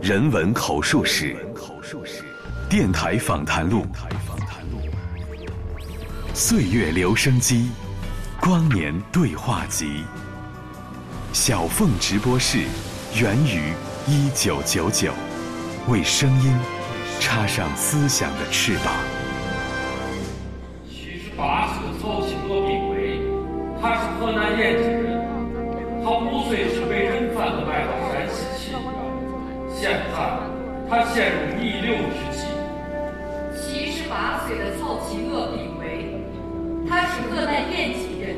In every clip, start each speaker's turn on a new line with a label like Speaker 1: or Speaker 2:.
Speaker 1: 人文口述史，电台访谈录，岁月留声机，光年对话集，小凤直播室，源于一九九九，为声音插上思想的翅膀。
Speaker 2: 现在他陷入弥留之际。
Speaker 3: 七十八岁的曹庆娥病危，他是河南延吉人，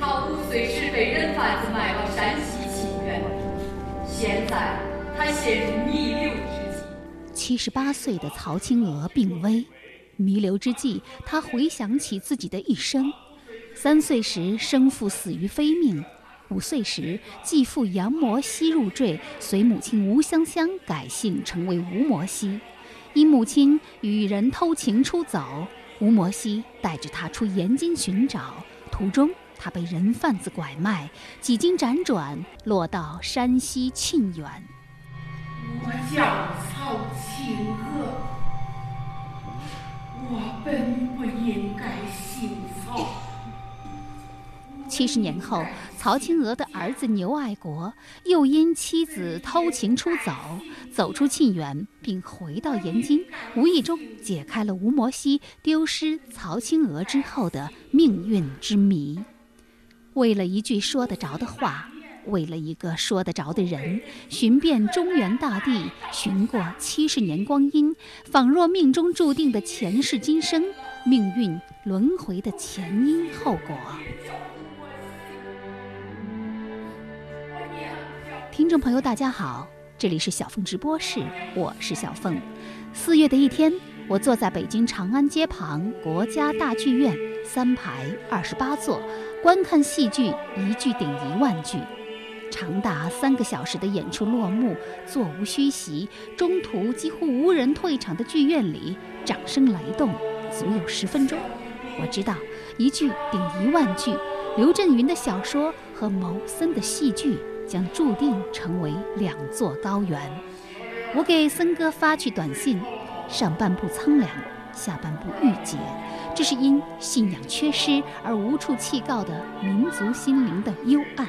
Speaker 3: 他五岁时被人贩子卖到山西沁源，现在他陷入弥留之际。
Speaker 4: 七十八岁的曹青娥病危，弥留之际，他回想起自己的一生：三岁时生父死于非命，五岁时继父杨摩西入赘，随母亲吴香香改姓成为吴摩西。因母亲与人偷情出走，吴摩西带着他出延津寻找，途中他被人贩子拐卖，几经辗转，落到山西沁源。
Speaker 5: 我叫曹庆娥，我本不应该姓曹。
Speaker 4: 七十年后，曹青娥的儿子牛爱国又因妻子偷情出走，走出沁园，并回到延津，无意中解开了吴摩西丢失曹青娥之后的命运之谜。为了一句说得着的话，为了一个说得着的人，寻遍中原大地，寻过七十年光阴，仿若命中注定的前世今生，命运轮回的前因后果。听众朋友，大家好，这里是小凤直播室，我是小凤。四月的一天，我坐在北京长安街旁国家大剧院，三排二十八座，观看戏剧一句顶一万句。长达三个小时的演出落幕，座无虚席，中途几乎无人退场的剧院里，掌声雷动，足有十分钟。我知道，一句顶一万句，刘震云的小说和牟森的戏剧。将注定成为两座高原。我给森哥发去短信，上半部苍凉，下半部郁结，这是因信仰缺失而无处弃告的民族心灵的幽暗，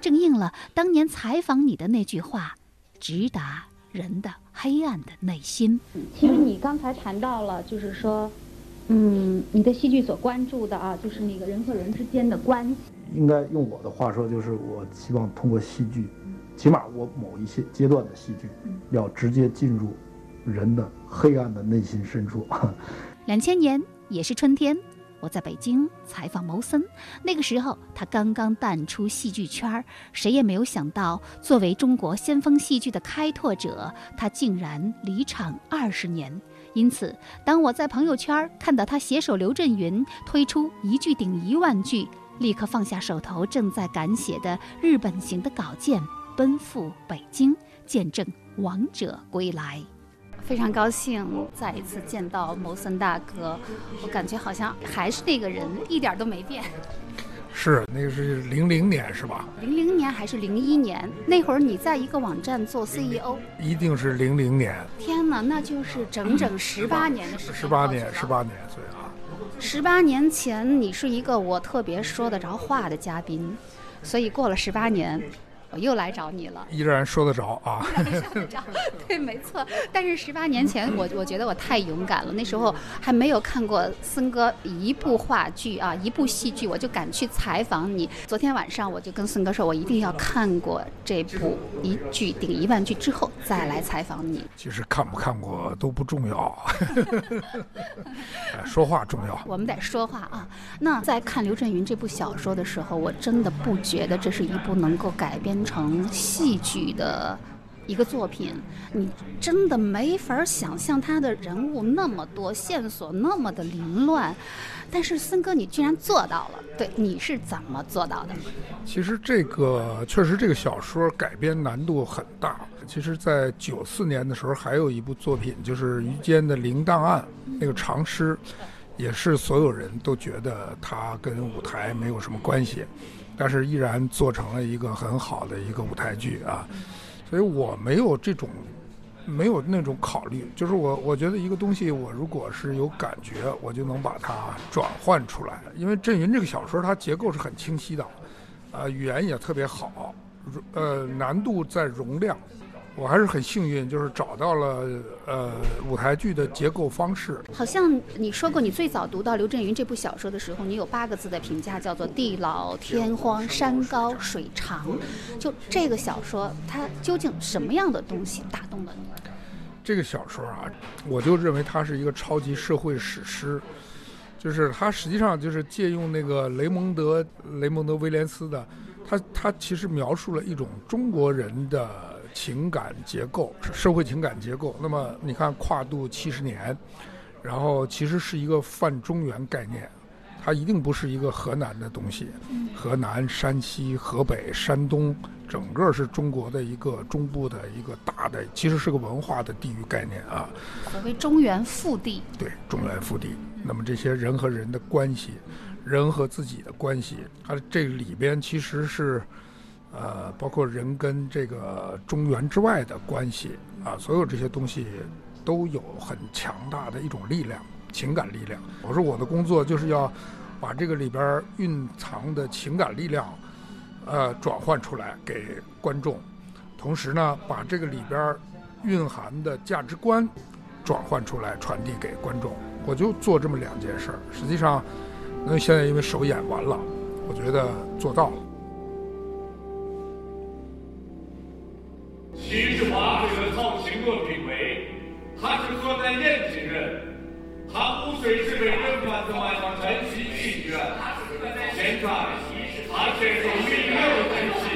Speaker 4: 正应了当年采访你的那句话：直达人的黑暗的内心。
Speaker 6: 其实你刚才谈到了，就是说，嗯，你的戏剧所关注的啊，就是那个人和人之间的关系。
Speaker 7: 应该用我的话说，就是我希望通过戏剧，起码我某一些阶段的戏剧，要直接进入人的黑暗的内心深处。
Speaker 4: 两千年也是春天，我在北京采访牟森，那个时候他刚刚淡出戏剧圈儿，谁也没有想到，作为中国先锋戏剧的开拓者，他竟然离场二十年。因此，当我在朋友圈看到他携手刘震云推出一句顶一万句。立刻放下手头正在赶写的日本行的稿件，奔赴北京见证王者归来。非常高兴再一次见到牟森大哥，我感觉好像还是那个人，一点都没变。
Speaker 8: 是，那个是零零年是吧？
Speaker 4: 零零年还是零一年？那会儿你在一个网站做 CEO。
Speaker 8: 一定是零零年。
Speaker 4: 天哪，那就是整整十八年的时间。
Speaker 8: 十八年，十八年，对啊。
Speaker 4: 十八年前，你是一个我特别说得着话的嘉宾，所以过了十八年，我又来找你了。
Speaker 8: 依然说得着啊，
Speaker 4: 说得着，对，没错。但是十八年前，我我觉得我太勇敢了，那时候还没有看过森哥一部话剧啊，一部戏剧，我就敢去采访你。昨天晚上我就跟森哥说，我一定要看过这部一句顶一万句之后再来采访你。
Speaker 8: 其实看不看过都不重要，说话重要。
Speaker 4: 我们得说话啊。那在看刘震云这部小说的时候，我真的不觉得这是一部能够改编成戏剧的一个作品。你真的没法想象他的人物那么多，线索那么的凌乱。但是森哥，你居然做到了。对，你是怎么做到的？
Speaker 8: 其实这个确实，这个小说改编难度很大。其实，在九四年的时候，还有一部作品，就是于坚的《零档案》那个长诗，也是所有人都觉得它跟舞台没有什么关系，但是依然做成了一个很好的一个舞台剧啊。所以我没有这种。没有那种考虑，就是我我觉得一个东西，我如果是有感觉，我就能把它转换出来。因为郑云这个小说，它结构是很清晰的，啊，语言也特别好，呃，难度在容量。我还是很幸运，就是找到了呃舞台剧的结构方式。
Speaker 4: 好像你说过，你最早读到刘震云这部小说的时候，你有八个字的评价，叫做“地老天荒，山高水长”。就这个小说，它究竟什么样的东西打动了你？
Speaker 8: 这个小说啊，我就认为它是一个超级社会史诗，就是它实际上就是借用那个雷蒙德雷蒙德威廉斯的，他他其实描述了一种中国人的。情感结构，社会情感结构。那么你看，跨度七十年，然后其实是一个泛中原概念，它一定不是一个河南的东西。河南、山西、河北、山东，整个是中国的一个中部的一个大的，其实是个文化的地域概念啊。
Speaker 4: 所谓中原腹地。
Speaker 8: 对，中原腹地。那么这些人和人的关系，人和自己的关系，它这里边其实是。呃，包括人跟这个中原之外的关系啊，所有这些东西都有很强大的一种力量，情感力量。我说我的工作就是要把这个里边蕴藏的情感力量，呃，转换出来给观众，同时呢，把这个里边蕴含的价值观转换出来传递给观众。我就做这么两件事儿。实际上，那现在因为首演完了，我觉得做到了。
Speaker 2: 七十八岁的曹清娥评为，他是河南延吉人，他五岁时被人贩子卖到山西平原，现在他接受弥留之际。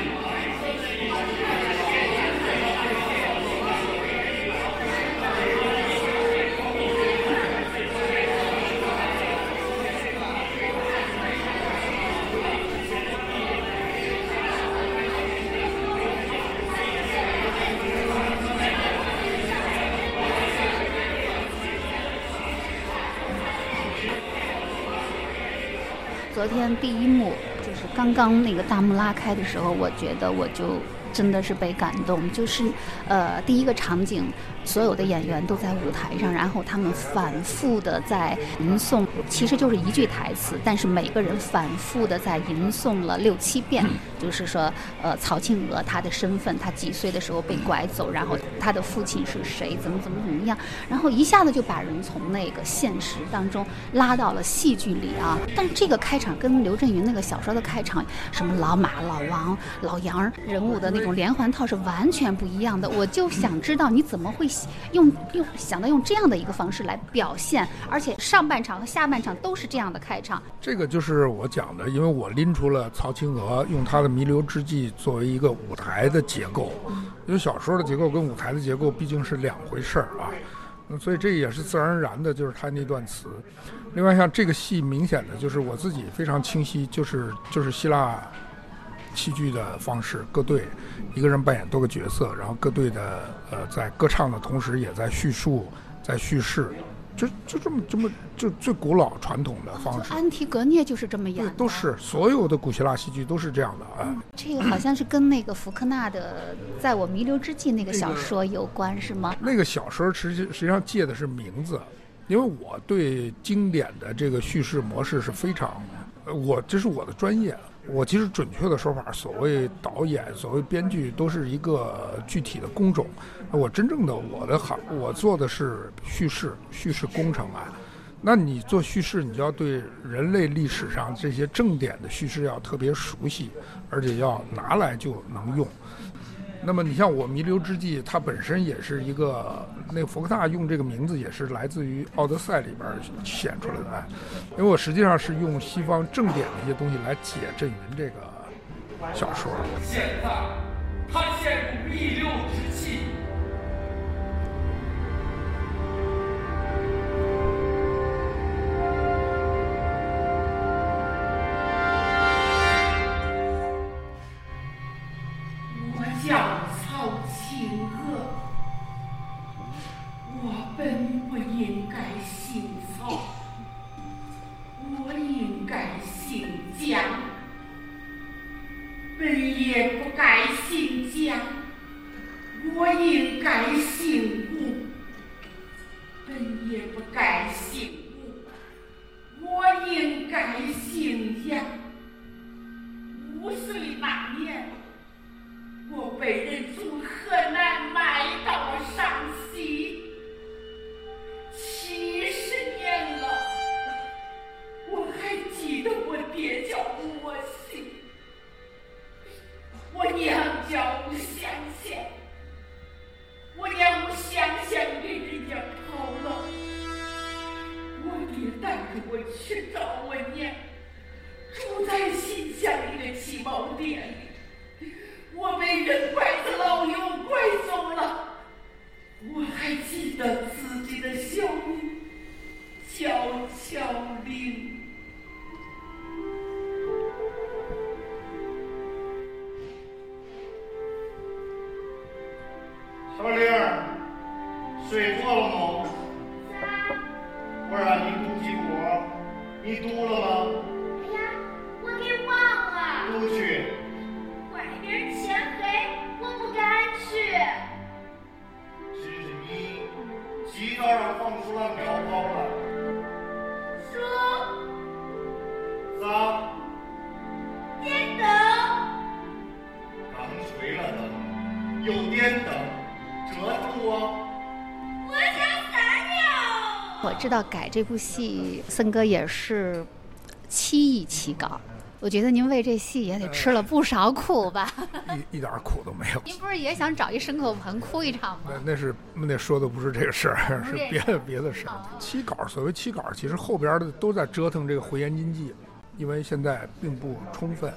Speaker 4: 昨天第一幕就是刚刚那个大幕拉开的时候，我觉得我就真的是被感动，就是呃第一个场景。所有的演员都在舞台上，然后他们反复的在吟诵，其实就是一句台词，但是每个人反复的在吟诵了六七遍，就是说，呃，曹庆娥她的身份，她几岁的时候被拐走，然后她的父亲是谁，怎么怎么怎么样，然后一下子就把人从那个现实当中拉到了戏剧里啊。但这个开场跟刘震云那个小说的开场，什么老马、老王、老杨人物的那种连环套是完全不一样的。我就想知道你怎么会。用用想到用这样的一个方式来表现，而且上半场和下半场都是这样的开场。
Speaker 8: 这个就是我讲的，因为我拎出了曹青娥用她的弥留之际作为一个舞台的结构，因为小说的结构跟舞台的结构毕竟是两回事儿啊，所以这也是自然而然的，就是他那段词。另外，像这个戏，明显的就是我自己非常清晰，就是就是希腊。戏剧的方式，各队一个人扮演多个角色，然后各队的呃在歌唱的同时也在叙述，在叙事，就就这么这么就最古老传统的方式。
Speaker 4: 安提格涅就是这么演的，
Speaker 8: 都是所有的古希腊戏剧都是这样的啊。
Speaker 4: 这个好像是跟那个福克纳的《在我弥留之际》那个小说有关，是吗？
Speaker 8: 那个小说实际实际上借的是名字，因为我对经典的这个叙事模式是非常，我这是我的专业。我其实准确的说法，所谓导演、所谓编剧，都是一个具体的工种。我真正的我的行，我做的是叙事、叙事工程啊。那你做叙事，你就要对人类历史上这些正典的叙事要特别熟悉，而且要拿来就能用。那么你像我弥留之际，它本身也是一个，那福克纳用这个名字也是来自于《奥德赛》里边显出来的，因为我实际上是用西方正典的一些东西来解郑云这个小说。
Speaker 2: 现在他陷入弥留
Speaker 9: 睡着了吗？我让你读经过，你读了吗？
Speaker 4: 知道改这部戏，森哥也是七亿起稿。我觉得您为这戏也得吃了不少苦吧？
Speaker 8: 一一点苦都没有。
Speaker 4: 您不是也想找一牲口棚哭一场吗？
Speaker 8: 那那是那说的不是这个事儿，是 别的别的事儿。七稿，所谓七稿，其实后边的都在折腾这个回言经济，因为现在并不充分。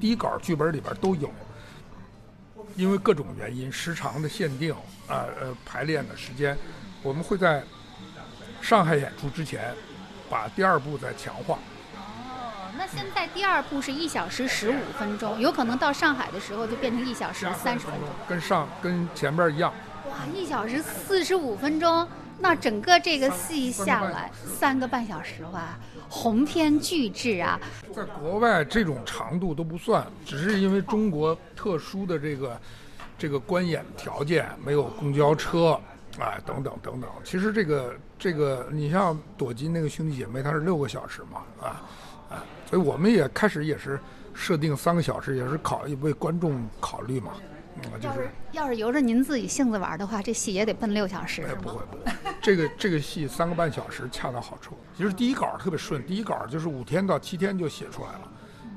Speaker 8: 第一稿剧本里边都有，因为各种原因，时长的限定啊，呃，排练的时间，我们会在上海演出之前把第二部再强化。
Speaker 4: 哦那现在第二部是一小时十五分钟，有可能到上海的时候就变成一小时三十分钟，
Speaker 8: 跟上跟前边一样。
Speaker 4: 哇，一小时四十五分钟，那整个这个戏下来三个半小时哇，鸿篇巨制啊！
Speaker 8: 在国外这种长度都不算，只是因为中国特殊的这个这个观演条件，没有公交车，哎，等等等等。其实这个这个，你像朵金那个兄弟姐妹，它是六个小时嘛，啊。啊，所以我们也开始也是设定三个小时，也是考为观众考虑嘛。
Speaker 4: 嗯，就是要是由着您自己性子玩的话，这戏也得奔六小时。
Speaker 8: 哎，不会不会，这个这个戏三个半小时恰到好处。其实第一稿特别顺，第一稿就是五天到七天就写出来了，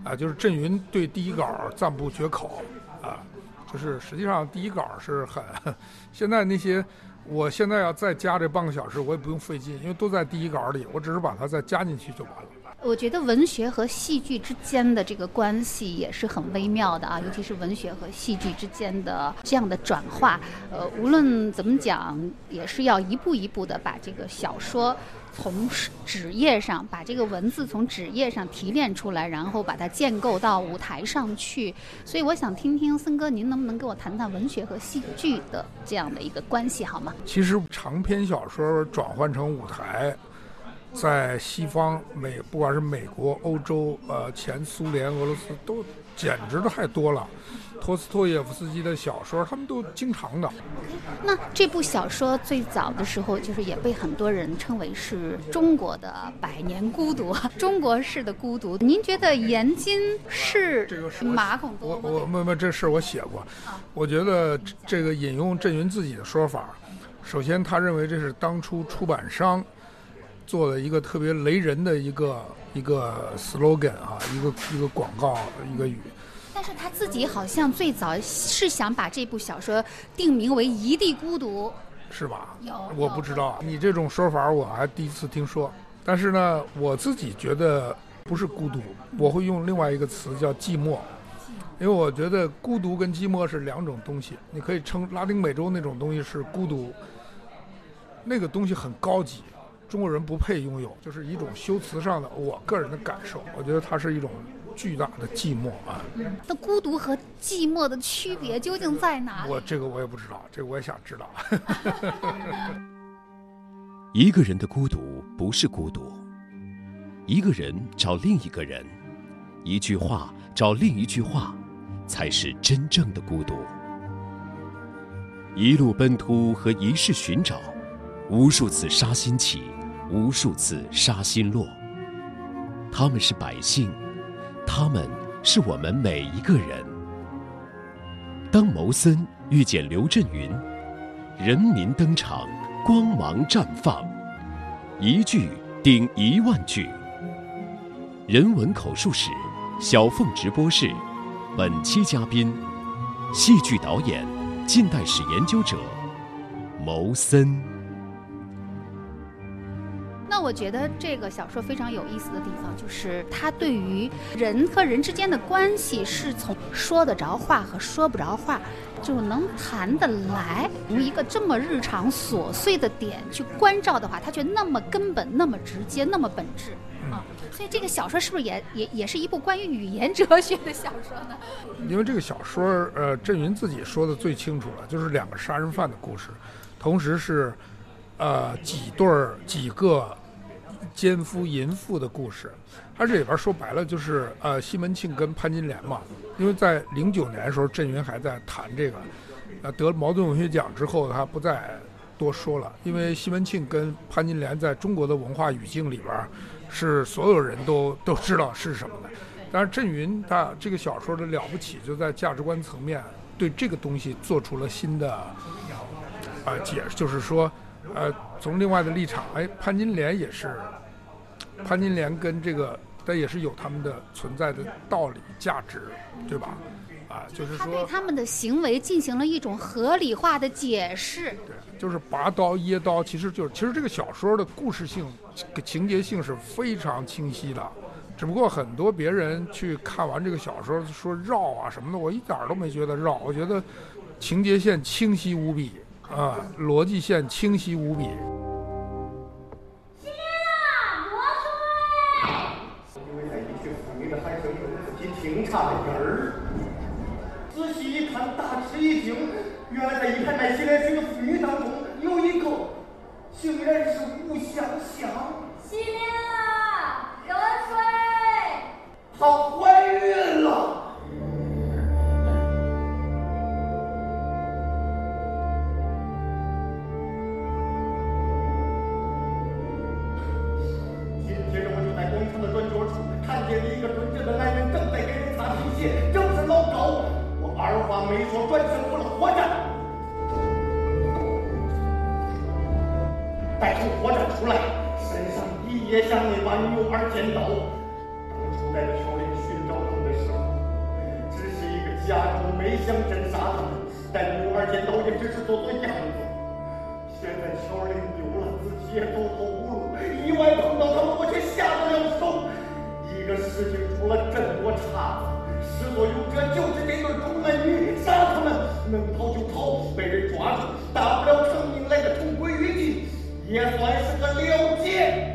Speaker 8: 啊，就是郑云对第一稿赞不绝口，啊，就是实际上第一稿是很，现在那些我现在要再加这半个小时，我也不用费劲，因为都在第一稿里，我只是把它再加进去就完了。
Speaker 4: 我觉得文学和戏剧之间的这个关系也是很微妙的啊，尤其是文学和戏剧之间的这样的转化。呃，无论怎么讲，也是要一步一步的把这个小说从纸页上，把这个文字从纸页上提炼出来，然后把它建构到舞台上去。所以我想听听森哥，您能不能给我谈谈文学和戏剧的这样的一个关系，好吗？
Speaker 8: 其实长篇小说转换成舞台。在西方美，不管是美国、欧洲、呃前苏联、俄罗斯，都简直的太多了。托斯托耶夫斯基的小说，他们都经常的。
Speaker 4: 那这部小说最早的时候，就是也被很多人称为是中国的百年孤独，中国式的孤独。您觉得严金是马孔多
Speaker 8: 吗？我我没没，这事我写过。我觉得这个引用郑云自己的说法，首先他认为这是当初出版商。做了一个特别雷人的一个一个 slogan 啊，一个一个广告一个语。
Speaker 4: 但是他自己好像最早是想把这部小说定名为《一地孤独》，
Speaker 8: 是吧？
Speaker 4: 有，
Speaker 8: 我不知道你这种说法我还第一次听说。但是呢，我自己觉得不是孤独，我会用另外一个词叫寂寞，因为我觉得孤独跟寂寞是两种东西。你可以称拉丁美洲那种东西是孤独，那个东西很高级。中国人不配拥有，就是一种修辞上的我个人的感受。我觉得它是一种巨大的寂寞啊。
Speaker 4: 那孤独和寂寞的区别究竟在哪？
Speaker 8: 我这个我也不知道，这个我也想知道。
Speaker 1: 一个人的孤独不是孤独，一个人找另一个人，一句话找另一句话，才是真正的孤独。
Speaker 10: 一路奔突和一世寻找，无数次杀心起，无数次杀心落。他们是百姓，他们是我们每一个人。当牟森遇见刘震云，人民登场，光芒绽放，一句顶一万句。人文口述史，小凤直播室，本期嘉宾，戏剧导演、近代史研究者牟森。
Speaker 4: 那我觉得这个小说非常有意思的地方，就是它对于人和人之间的关系，是从说得着话和说不着话，就能谈得来。从一个这么日常琐碎的点去关照的话，它却那么根本、那么直接、那么本质啊。所以这个小说是不是也也也是一部关于语言哲学的小说呢？
Speaker 8: 因为这个小说，呃，郑云自己说的最清楚了，就是两个杀人犯的故事，同时是，呃，几对儿几个。奸夫淫妇的故事，他这里边说白了就是呃西门庆跟潘金莲嘛，因为在零九年的时候，郑云还在谈这个，呃得了茅盾文学奖之后，他不再多说了，因为西门庆跟潘金莲在中国的文化语境里边，是所有人都都知道是什么的。但是郑云他这个小说的了不起，就在价值观层面对这个东西做出了新的呃解释，就是说。呃，从另外的立场，哎，潘金莲也是，潘金莲跟这个，但也是有他们的存在的道理、价值，对吧？啊，就是说，他
Speaker 4: 对他们的行为进行了一种合理化的解释。
Speaker 8: 对，就是拔刀噎刀，其实就是，其实这个小说的故事性、情节性是非常清晰的，只不过很多别人去看完这个小说说绕啊什么的，我一点都没觉得绕，我觉得情节线清晰无比。啊，逻辑线清晰无比。
Speaker 9: 自己听差了音儿。仔细一看，大吃一惊，原来在一排卖洗脸水的妇女当中，有一个竟然是吴香香。
Speaker 11: 洗脸了，热水。
Speaker 9: 她们一说转身不老活着的。歹徒活着出来，身上一夜像那把牛儿尖刀。当初在条林寻找他们的时候，只是一个假装，没想真杀他们。但牛儿尖刀也只是做做样子。现在条林丢了，自
Speaker 4: 己
Speaker 9: 也走投无路，意外碰到他们，我却下不了手。一个事情出了这么多岔子。是弱勇者，就是这个中门女侠，他们能跑就跑，被人抓住，大不了成命来个同归于尽，也算是个了结。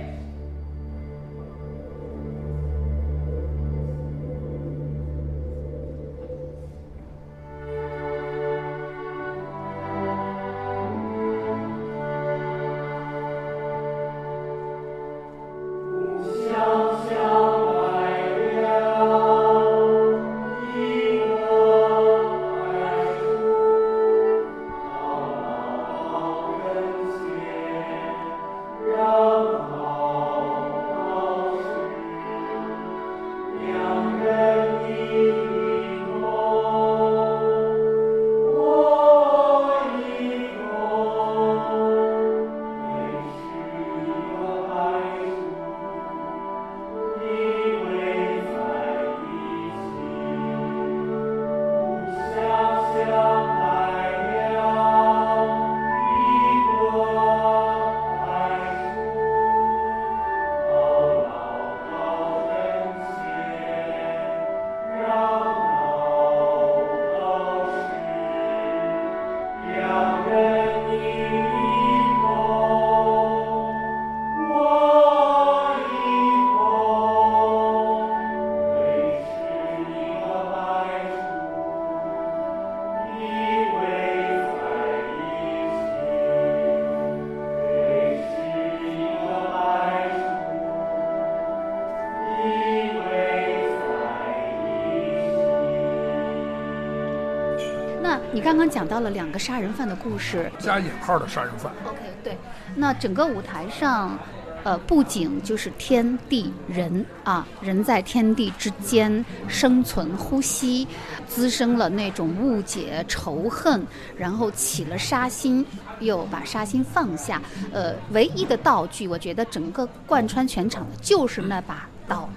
Speaker 4: 刚刚讲到了两个杀人犯的故事，
Speaker 8: 加引号的杀人犯。
Speaker 4: OK，对，那整个舞台上，呃，布景就是天地人啊，人在天地之间生存呼吸，滋生了那种误解、仇恨，然后起了杀心，又把杀心放下。呃，唯一的道具，我觉得整个贯穿全场的就是那把刀。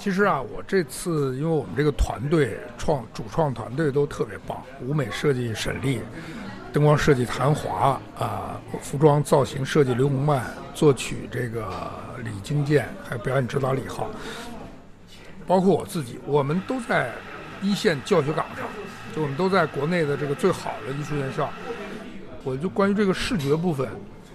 Speaker 8: 其实啊，我这次因为我们这个团队创主创团队都特别棒，舞美设计沈丽，灯光设计谭华啊、服装造型设计刘洪曼，作曲这个李金健，还有表演指导李浩，包括我自己，我们都在一线教学岗上，就我们都在国内的这个最好的艺术院校。我就关于这个视觉部分，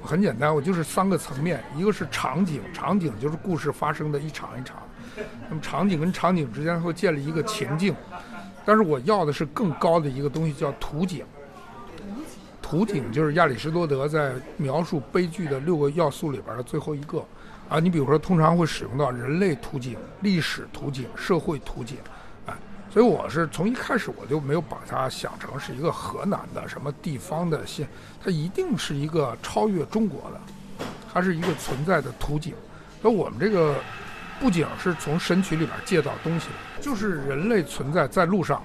Speaker 8: 很简单，我就是三个层面，一个是场景，场景就是故事发生的一场一场。那么场景跟场景之间会建立一个情境，但是我要的是更高的一个东西，叫图景。图景就是亚里士多德在描述悲剧的六个要素里边的最后一个。啊，你比如说，通常会使用到人类图景、历史图景、社会图景，哎，所以我是从一开始我就没有把它想成是一个河南的什么地方的县，它一定是一个超越中国的，它是一个存在的图景。那我们这个不仅是从《神曲》里边借到东西，就是人类存在在路上，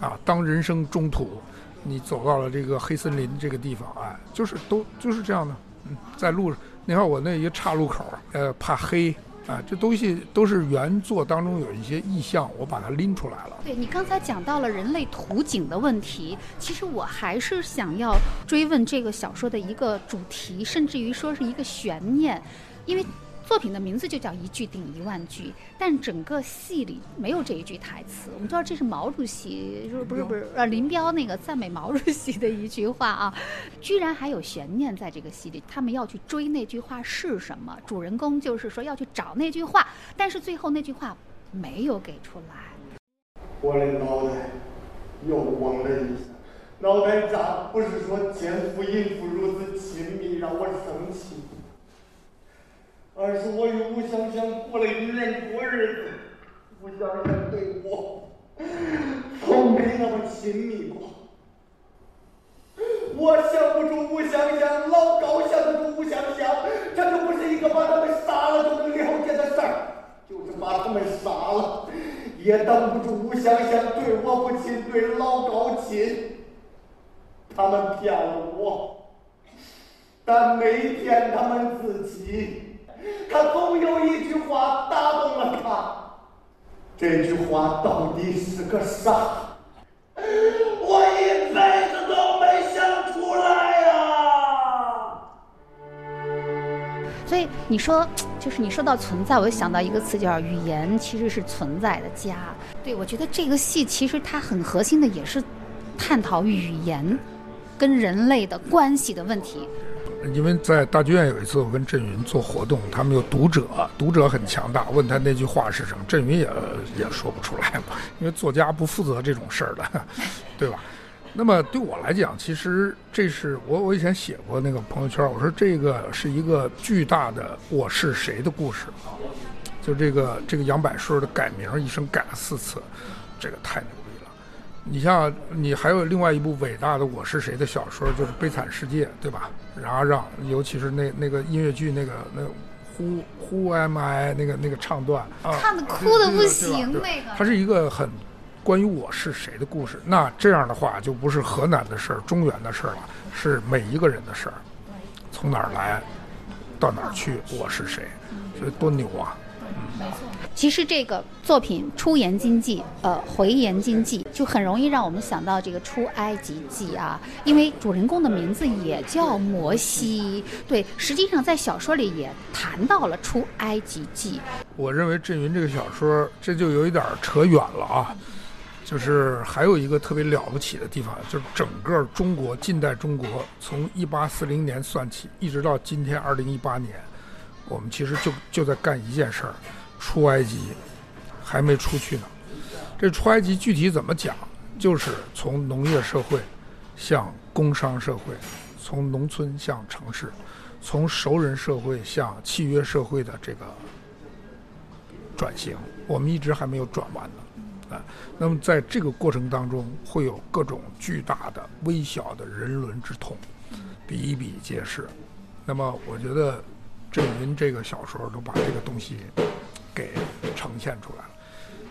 Speaker 8: 啊，当人生中途，你走到了这个黑森林这个地方，哎，就是都就是这样的，嗯，在路上。你看我那一个岔路口，呃，怕黑啊，这东西都是原作当中有一些意象，我把它拎出来了。
Speaker 4: 对你刚才讲到了人类图景的问题，其实我还是想要追问这个小说的一个主题，甚至于说是一个悬念，因为作品的名字就叫一句顶一万句，但整个戏里没有这一句台词。我们知道这是毛主席，就是不是不是呃林彪那个赞美毛主席的一句话啊，居然还有悬念在这个戏里，他们要去追那句话是什么？主人公就是说要去找那句话，但是最后那句话没有给出来。
Speaker 9: 我的脑袋又嗡了一下，脑袋咋不是说奸夫淫妇如此亲密让我生气，而是我与吴香香过了一年多日子，吴香香对我从没那么亲密过。我想不出吴香香，老高想得出吴香香，这就不是一个把他们杀了就能了解的事儿，就是把他们杀了。也挡不住吴香香对我不亲，对老高亲。他们骗了我，但没骗他们自己。他总有一句话打动了他，这句话到底是个啥？我一辈子都没想出来呀、
Speaker 4: 所以你说，就是你说到存在，我就想到一个词叫语言，其实是存在的家。对我觉得这个戏其实它很核心的也是探讨语言跟人类的关系的问题。
Speaker 8: 因为在大剧院有一次，我跟郑云做活动，他们有读者，读者很强大，问他那句话是什么，郑云也也说不出来嘛，因为作家不负责这种事儿的，对吧？那么对我来讲，其实这是我我以前写过那个朋友圈，我说这个是一个巨大的我是谁的故事，就这个这个杨柏顺的改名一生改了四次，这个太牛逼了。你像你还有另外一部伟大的《我是谁》的小说，就是《悲惨世界》，对吧？然后让，尤其是那那个音乐剧那个那 Who Who Am I 那个那个唱段啊，
Speaker 4: 看得哭的不行那个
Speaker 8: 它是一个很关于我是谁的故事。那这样的话，就不是河南的事儿、中原的事儿了，是每一个人的事儿。从哪儿来，到哪儿去，我是谁，所以多牛啊！
Speaker 4: 其实这个作品出言经济，呃，回言经济，就很容易让我们想到这个出埃及记啊，因为主人公的名字也叫摩西。对，实际上在小说里也谈到了出埃及记。
Speaker 8: 我认为郑云这个小说，这就有一点扯远了啊。就是还有一个特别了不起的地方，就是整个中国近代中国从一八四零年算起，一直到今天二零一八年，我们其实就就在干一件事儿，出埃及，还没出去呢。这出埃及具体怎么讲？就是从农业社会向工商社会，从农村向城市，从熟人社会向契约社会的这个转型，我们一直还没有转完呢。啊，那么在这个过程当中，会有各种巨大的、微小的人伦之痛，比比皆是。那么，我觉得郑云这个小说都把这个东西给呈现出来了。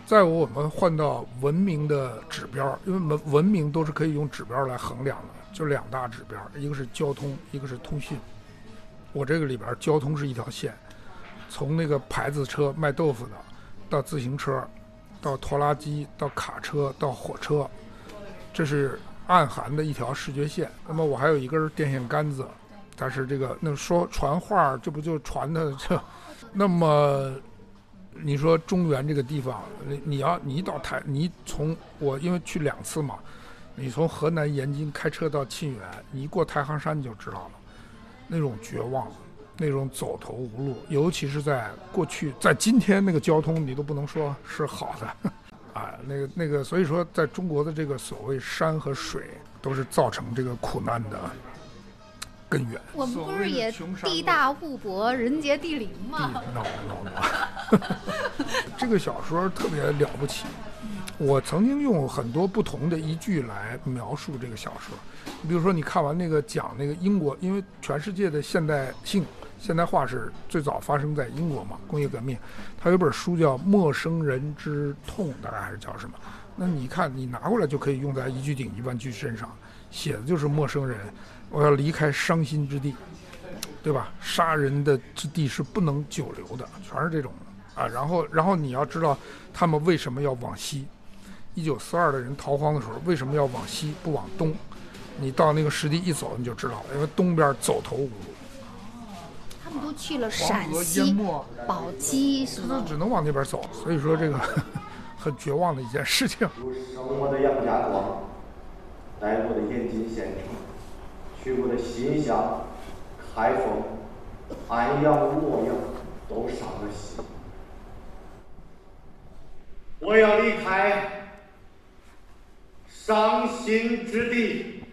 Speaker 8: 再有我们换到文明的指标，因为文文明都是可以用指标来衡量的，就两大指标，一个是交通，一个是通讯。我这个里边，交通是一条线，从那个牌子车卖豆腐的，到自行车。到拖拉机，到卡车，到火车，这是暗含的一条视觉线。那么我还有一根电线杆子，但是这个那说传话，这不就传的这？那么你说中原这个地方，你你要你到台，你从我因为去两次嘛，你从河南延津开车到沁源，你一过太行山你就知道了，那种绝望。那种走投无路，尤其是在过去，在今天那个交通你都不能说是好的，啊，那个那个，所以说在中国的这个所谓山和水，都是造成这个苦难的根源。
Speaker 4: 我们不是也地大物博，人杰地灵吗
Speaker 8: ？no no no，这个小说特别了不起。我曾经用很多不同的依据来描述这个小说，你比如说，你看完那个讲那个英国，因为全世界的现代性。现代化是最早发生在英国嘛？工业革命，他有本书叫《陌生人之痛》，大概还是叫什么？那你看，你拿过来就可以用在一句顶一万句身上，写的就是陌生人，我要离开伤心之地，对吧？杀人的之地是不能久留的，全是这种啊。然后，然后你要知道他们为什么要往西？一九四二的人逃荒的时候为什么要往西不往东？你到那个实地一走你就知道了，因为东边走投无路。
Speaker 4: 他们都去了陕西宝鸡，
Speaker 8: 他只能往那边走，所以说这个 很绝望的一件事情。
Speaker 9: 生活的杨家庄，待过的延津县城，去过的新乡、开封、安阳、洛阳，都上了戏。我要离开伤心之地。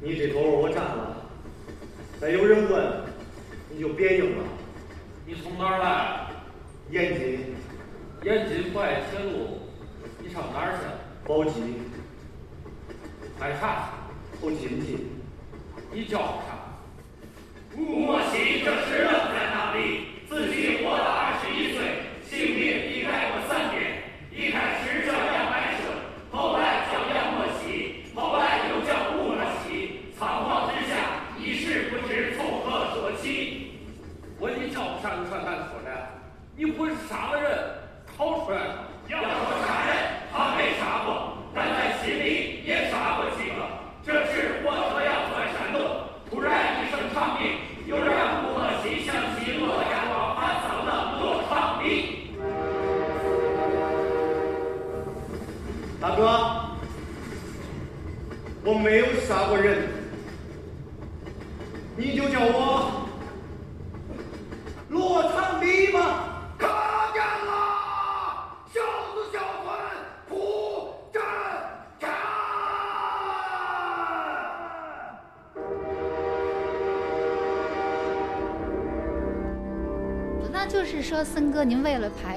Speaker 9: 你这头我占了，再有人问，你就别应了。
Speaker 2: 你从哪儿来？
Speaker 9: 延津。
Speaker 2: 延津不爱铁路，你上哪儿去？
Speaker 9: 宝鸡。
Speaker 2: 干啥？
Speaker 9: 投经济。
Speaker 2: 你叫啥？
Speaker 12: 吴
Speaker 4: Jesus.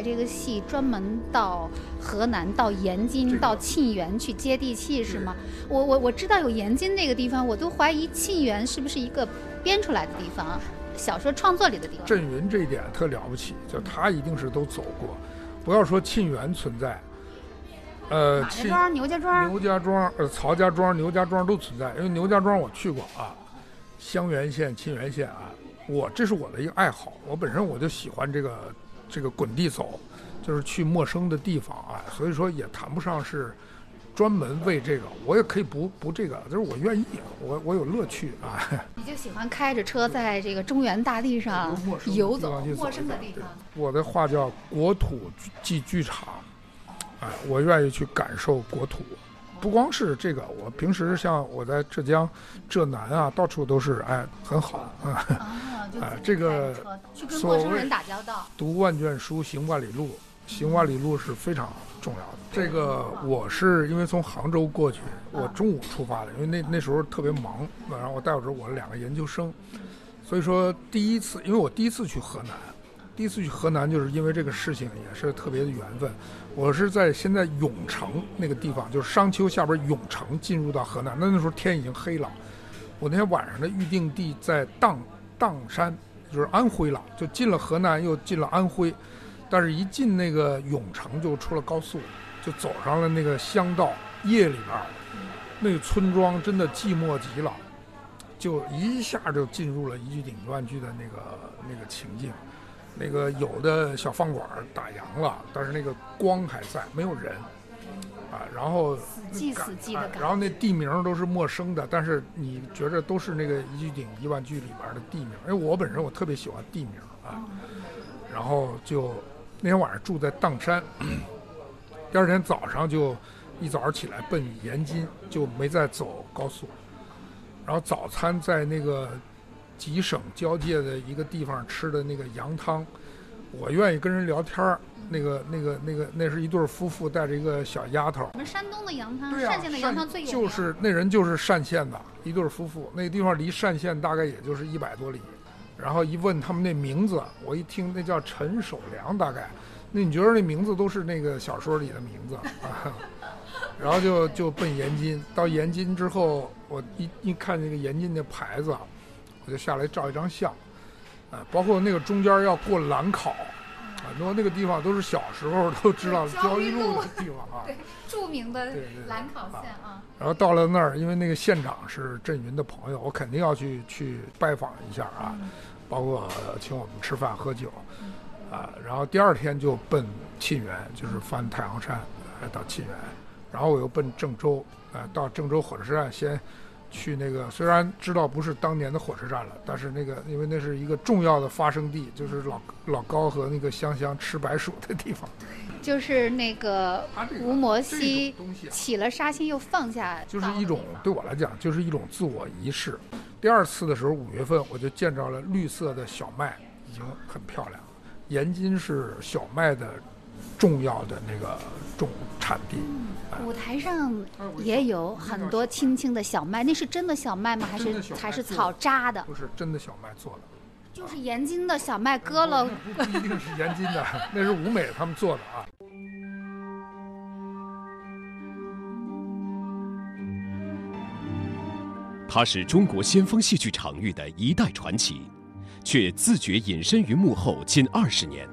Speaker 4: 这个戏，专门到河南、到延津、到沁源去接地气，是吗？我我我知道有延津那个地方，我都怀疑沁源是不是一个。编出来的地方，小说创作里的地方。
Speaker 8: 镇云这一点特了不起，就他一定是都走过。不要说沁源存在，呃，
Speaker 4: 马家庄、牛家庄、
Speaker 8: 牛家庄、呃，曹家庄、牛家庄都存在。因为牛家庄我去过啊，襄垣县、沁源县啊，我这是我的一个爱好。我本身我就喜欢这个这个滚地走，就是去陌生的地方啊，所以说也谈不上是。专门为这个，我也可以不不这个，就是我愿意，我我有乐趣啊。
Speaker 4: 你就喜欢开着车在这个中原大地上游走，
Speaker 8: 陌
Speaker 4: 生的地方。
Speaker 8: 我的话叫国土即剧场，哎，我愿意去感受国土，不光是这个，我平时像我在浙江浙南啊，到处都是哎很好
Speaker 4: 啊。
Speaker 8: 哎，这个
Speaker 4: 去跟陌生人打交道，
Speaker 8: 读万卷书，行万里路，行万里路是非常重要的。这个我是因为从杭州过去，我中午出发的，因为那那时候特别忙，然后我带着我两个研究生，所以说第一次，因为我第一次去河南，第一次去河南就是因为这个事情也是特别的缘分。我是在现在永城那个地方，就是商丘下边永城进入到河南，那那时候天已经黑了。我那天晚上的预定地在砀砀山，就是安徽了，就进了河南又进了安徽，但是一进那个永城就出了高速，就走上了那个乡道，夜里边儿那个村庄真的寂寞极了，就一下就进入了一句顶一万句的那个那个情境。那个有的小饭馆儿打烊了，但是那个光还在，没有人啊。然后
Speaker 4: 寂死记的感觉
Speaker 8: 然后那地名都是陌生的，但是你觉着都是那个一句顶一万句里边的地名。因为我本身我特别喜欢地名儿啊，然后就那天晚上住在砀山，第二天早上就一早上起来奔延津，就没再走高速。然后早餐在那个几省交界的一个地方吃的那个羊汤，我愿意跟人聊天儿。那个、那个、那个，那是一对儿夫妇带着一个小丫头。
Speaker 4: 我们山东的羊汤，
Speaker 8: 对啊
Speaker 4: 单县的羊汤最有名。
Speaker 8: 就是那人就是单县的一对儿夫妇，那个地方离单县大概也就是一百多里。然后一问他们那名字，我一听那叫陈守良，大概，那你觉得那名字都是那个小说里的名字啊？然后就就奔延津，到延津之后，我一一看那个延津的牌子，我就下来照一张相，啊，包括那个中间要过兰考，很多那个地方都是小时候都知道的焦裕禄的地方啊。
Speaker 4: 对，著名的兰考县啊。
Speaker 8: 然后到了那儿，因为那个县长是郑云的朋友，我肯定要去去拜访一下啊，包括呃请我们吃饭喝酒，啊，然后第二天就奔沁园，就是翻太行山，呃到沁园，然后我又奔郑州，啊，到郑州火车站先去那个，虽然知道不是当年的火车站了，但是那个因为那是一个重要的发生地，就是老老高和那个香香吃白薯的地方。
Speaker 4: 就是那个吴摩西起了杀心又放下，
Speaker 8: 就是一种对我来讲，就是一种自我仪式。第二次的时候，五月份我就见着了绿色的小麦，已经很漂亮了。延津是小麦的重要的那个种产地，
Speaker 4: 舞台上也有很多青青的小麦，那是真的小麦吗？还是还是草扎的？
Speaker 8: 不是真的小麦做的，
Speaker 4: 就是盐津的小麦割了，
Speaker 8: 不一定是盐津的，那是舞美他们做的啊。
Speaker 10: 他是中国先锋戏剧场域的一代传奇，却自觉隐身于幕后近二十年。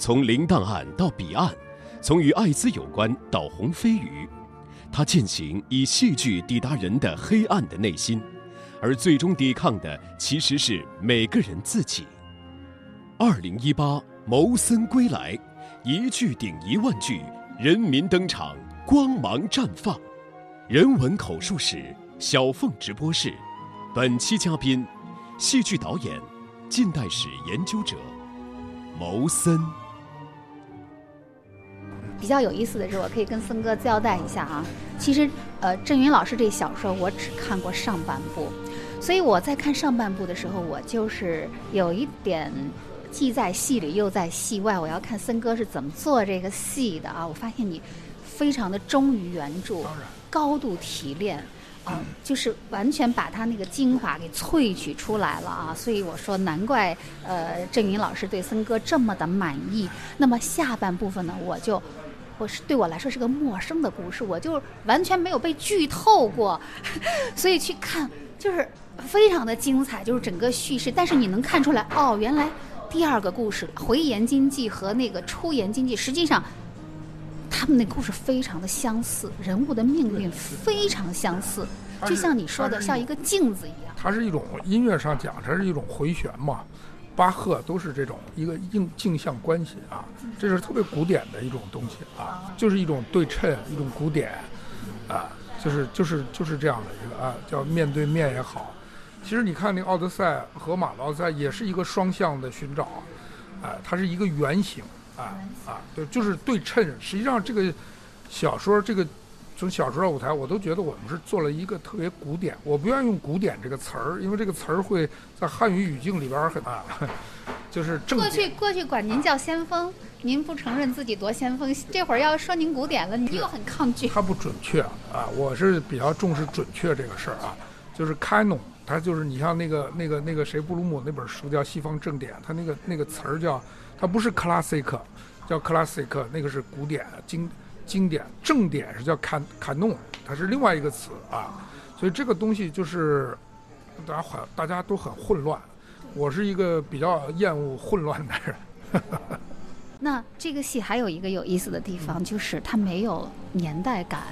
Speaker 10: 从零档案到彼岸，从与艾滋有关到红飞鱼，他践行以戏剧抵达人的黑暗的内心，而最终抵抗的其实是每个人自己。二零一八谋森归来，一句顶一万句，人民登场，光芒绽放。人文口述史，小凤直播室，本期嘉宾，戏剧导演，近代史研究者，牟森。
Speaker 4: 比较有意思的是，我可以跟森哥交代一下啊。其实，呃，郑云老师这小说我只看过上半部，所以我在看上半部的时候，我就是有一点既在戏里又在戏外。我要看森哥是怎么做这个戏的啊。我发现你非常的忠于原著，高度提炼。啊、就是完全把他那个精华给萃取出来了啊，所以我说难怪呃郑云老师对森哥这么的满意。那么下半部分呢，我就我是对我来说是个陌生的故事，我就完全没有被剧透过，所以去看就是非常的精彩，就是整个叙事。但是你能看出来，哦，原来第二个故事《回延经济》和那个《出延经济》实际上。他们那故事非常的相似，人物的命运非常相似，就像你说的，像一个镜子一样。
Speaker 8: 它是一种音乐上讲，它是一种回旋嘛，巴赫都是这种一个硬镜像关系啊，这是特别古典的一种东西啊，就是一种对称，一种古典啊，就是就是就是这样的一个啊，叫面对面也好。其实你看那个《奥德赛》和《马的奥德赛》也是一个双向的寻找，啊，它是一个圆形。啊啊，对，就是对称。实际上，这个小说，这个从小说到舞台，我都觉得我们是做了一个特别古典。我不愿意用“古典”这个词儿，因为这个词儿会在汉语语境里边很啊，就是正
Speaker 4: 过去过去管您叫先锋，您不承认自己多先锋，这会儿要说您古典了，你又很抗拒。
Speaker 8: 它不准确啊，我是比较重视准确这个事儿啊，就是 canon，它就是你像那个那个那个谁布鲁姆那本书叫《西方正典》，它那个那个词儿叫，它不是 classic，叫 classic，那个是古典经经典，正典是叫坎坎弄它是另外一个词啊。所以这个东西就是大家很大家都很混乱，我是一个比较厌恶混乱的人。
Speaker 4: 那这个戏还有一个有意思的地方，就是它没有年代感。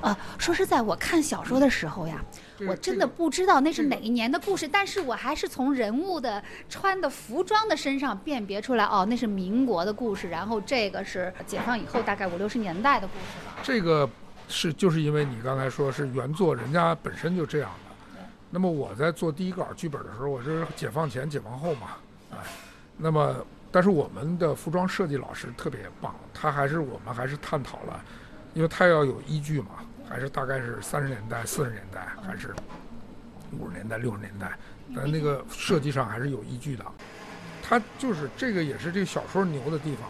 Speaker 4: 啊，说实在，我看小说的时候呀，我真的不知道那是哪一年的故事，但是我还是从人物的穿的服装的身上辨别出来，哦，那是民国的故事，然后这个是解放以后大概五六十年代的故事了。
Speaker 8: 这个是就是因为你刚才说是原作，人家本身就这样的。那么我在做第一稿剧本的时候，我是解放前、解放后嘛，哎，那么但是我们的服装设计老师特别棒，他还是我们还是探讨了，因为他要有依据嘛。还是大概是三十年代、四十年代，还是五十年代、六十年代，但那个设计上还是有依据的。它就是这个，也是这个小说牛的地方，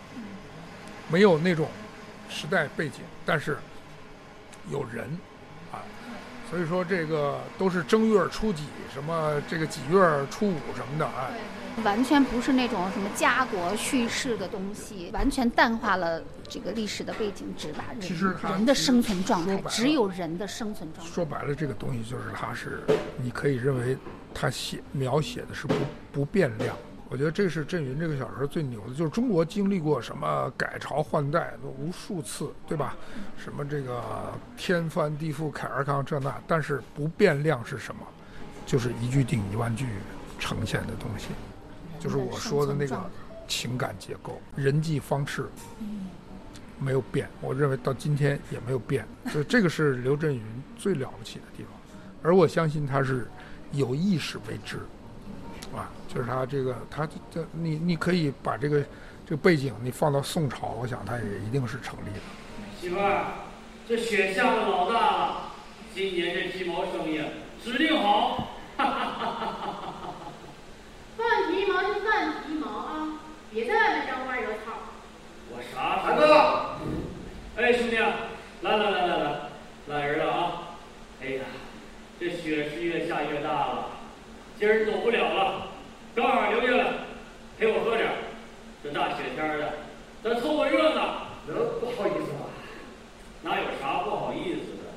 Speaker 8: 没有那种时代背景，但是有人啊。所以说这个都是正月初几，什么这个几月初五什么的，啊。
Speaker 4: 完全不是那种什么家国叙事的东西，完全淡化了这个历史的背景，只把人人的生存状态，只有人的生存状态。
Speaker 8: 说白了，这个东西就是它是，你可以认为它写描写的是不不变量。我觉得这是郑云这个小说最牛的，就是中国经历过什么改朝换代都无数次，对吧？什么这个天翻地覆、凯尔康这那，但是不变量是什么？就是一句顶一万句呈现的东西。就是我说的那个情感结构、人际方式，没有变。我认为到今天也没有变。所以这个是刘震云最了不起的地方，而我相信他是有意识为之，啊，就是他这个他这你你可以把这个这个背景你放到宋朝，我想他也一定是成立的。
Speaker 2: 媳妇儿，这雪下的老大了，今年这皮毛生意指定好。哈哈哈。
Speaker 11: 算皮毛就算皮毛啊，别在外面沾花惹草。
Speaker 2: 我啥？
Speaker 9: 大哥，
Speaker 2: 哎，兄弟，来来来来来，来人了啊！哎呀，这雪是越下越大了，今儿走不了了，正好留下来陪我喝点。这大雪天的，咱凑个热闹。
Speaker 9: 那不好意思吧？
Speaker 2: 哪有啥不好意思的？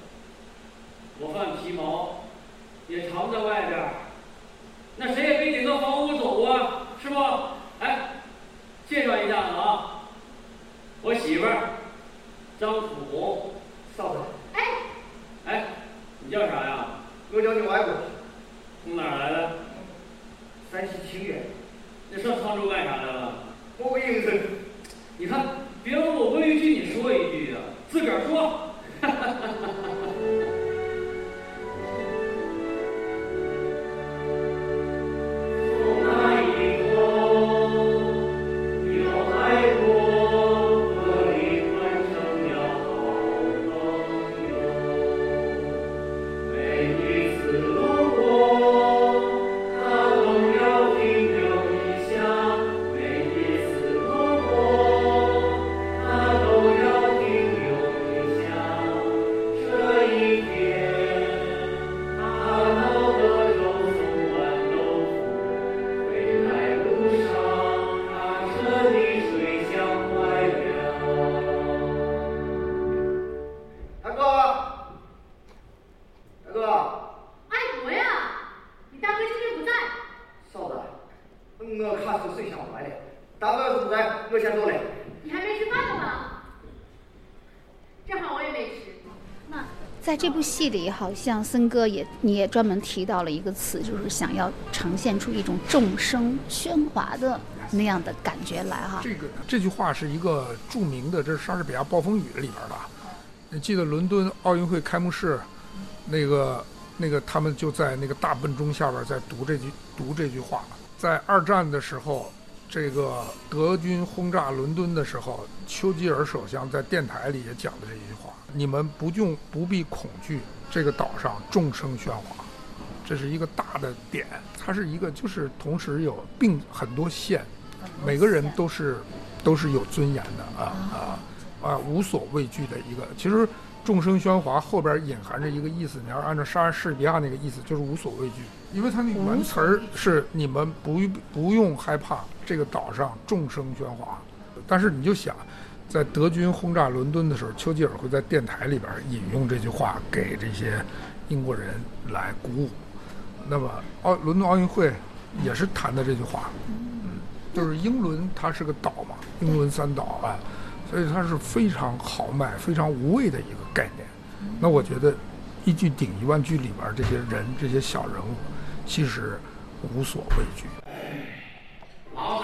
Speaker 2: 我犯皮毛也常在外边。那谁也别顶到房屋走啊，是不？哎，介绍一下子啊，我媳妇儿张楚红，
Speaker 9: 嫂子。
Speaker 11: 哎，
Speaker 2: 哎，你叫啥呀？
Speaker 9: 我叫你外婆。
Speaker 2: 从哪儿来的？
Speaker 9: 山西清远。
Speaker 2: 你上沧州干啥来了？
Speaker 9: 我个营生。
Speaker 2: 你看，别人我问一句你说一句啊，自个儿说。
Speaker 4: 这部戏里，好像森哥也你也专门提到了一个词，就是想要呈现出一种众生喧哗的那样的感觉来哈。
Speaker 8: 这个这句话是一个著名的，这是莎士比亚《暴风雨》里边的。你记得伦敦奥运会开幕式，那个那个他们就在那个大笨钟下边在读这句读这句话。在二战的时候，这个德军轰炸伦敦的时候，丘吉尔首相在电台里也讲的这句话。你们不用不必恐惧，这个岛上众生喧哗，这是一个大的点。它是一个，就是同时有并很多线，每个人都是都是有尊严的啊啊。啊，无所畏惧的一个。其实众生喧哗后边隐含着一个意思，你要按照莎士比亚那个意思，就是无所畏惧，因为他那个原词儿是你们不不用害怕这个岛上众生喧哗，但是你就想。在德军轰炸伦敦的时候，丘吉尔会在电台里边引用这句话给这些英国人来鼓舞。那么奥伦敦奥运会也是谈的这句话，嗯，就是英伦它是个岛嘛，英伦三岛啊，所以它是非常豪迈、非常无畏的一个概念。那我觉得一句顶一万句里边这些人、这些小人物，其实无所畏惧。
Speaker 12: 老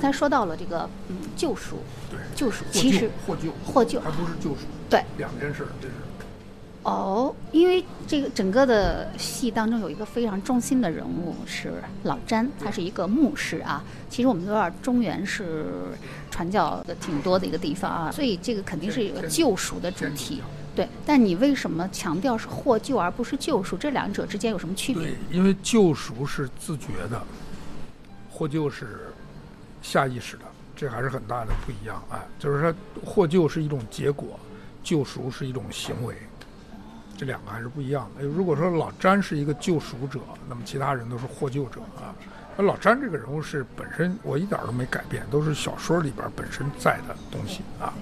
Speaker 4: 刚才说到了这个嗯救赎，
Speaker 8: 对，
Speaker 4: 救赎其实
Speaker 8: 获救
Speaker 4: 获救
Speaker 8: 还不是救赎，
Speaker 4: 对，
Speaker 8: 两件事，这是。
Speaker 4: 哦，因为这个整个的戏当中有一个非常中心的人物是老詹，他是一个牧师啊。其实我们都知道中原是传教的挺多的一个地方啊，所以这个肯定是有个救赎的主题。对，但你为什么强调是获救而不是救赎？这两者之间有什么区别
Speaker 8: 对？，因为救赎是自觉的，获救是下意识的，这还是很大的不一样。啊，就是说获救是一种结果，救赎是一种行为，这两个还是不一样的。如果说老詹是一个救赎者，那么其他人都是获救者啊。那老詹这个人物是本身我一点都没改变，都是小说里边本身在的东西啊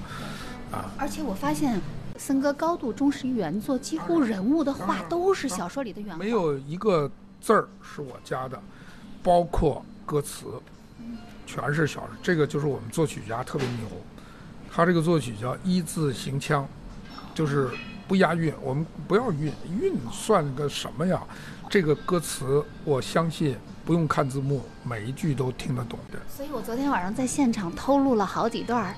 Speaker 8: 啊。
Speaker 4: 而且我发现森哥高度忠实于原作，几乎人物的话都是小说里的原话。
Speaker 8: 没有一个字儿是我加的，包括歌词，全是小说。这个就是我们作曲家特别牛，他这个作曲叫一字行腔，就是不押韵。我们不要韵，韵算个什么呀？这个歌词，我相信不用看字幕，每一句都听得懂的。
Speaker 4: 所以我昨天晚上在现场偷录了好几段儿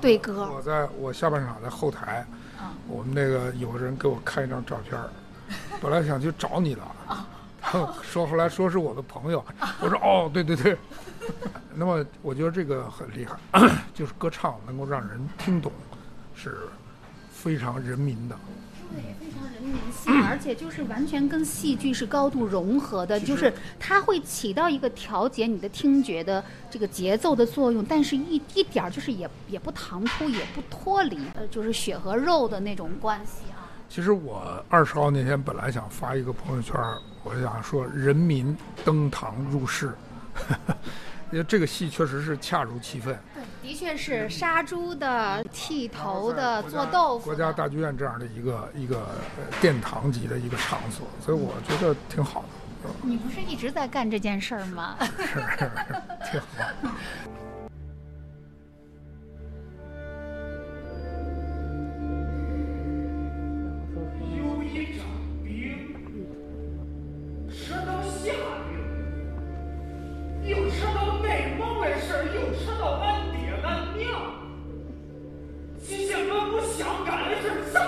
Speaker 4: 对歌。
Speaker 8: 我在我下半场在后台，我们那个有人给我看一张照片儿，本来想去找你的，说后来说是我的朋友，我说哦，对对对。那么我觉得这个很厉害，就是歌唱能够让人听懂，是非常人民的。
Speaker 4: 对，非常人民性，而且就是完全跟戏剧是高度融合的，就是它会起到一个调节你的听觉的这个节奏的作用，但是一一点儿就是也也不唐突，也不脱离，呃，就是血和肉的那种关系啊。
Speaker 8: 其实我二十号那天本来想发一个朋友圈儿，我想说人民登堂入室，因为这个戏确实是恰如其分。
Speaker 4: 对的确是杀猪的、剃头的、做豆腐
Speaker 8: 国家大剧院这样的一个一个呃殿堂级的一个场所，所以我觉得挺好的，
Speaker 4: 你不是一直在干这件事儿吗？
Speaker 8: 是挺好。
Speaker 12: 有一你们不想干的事。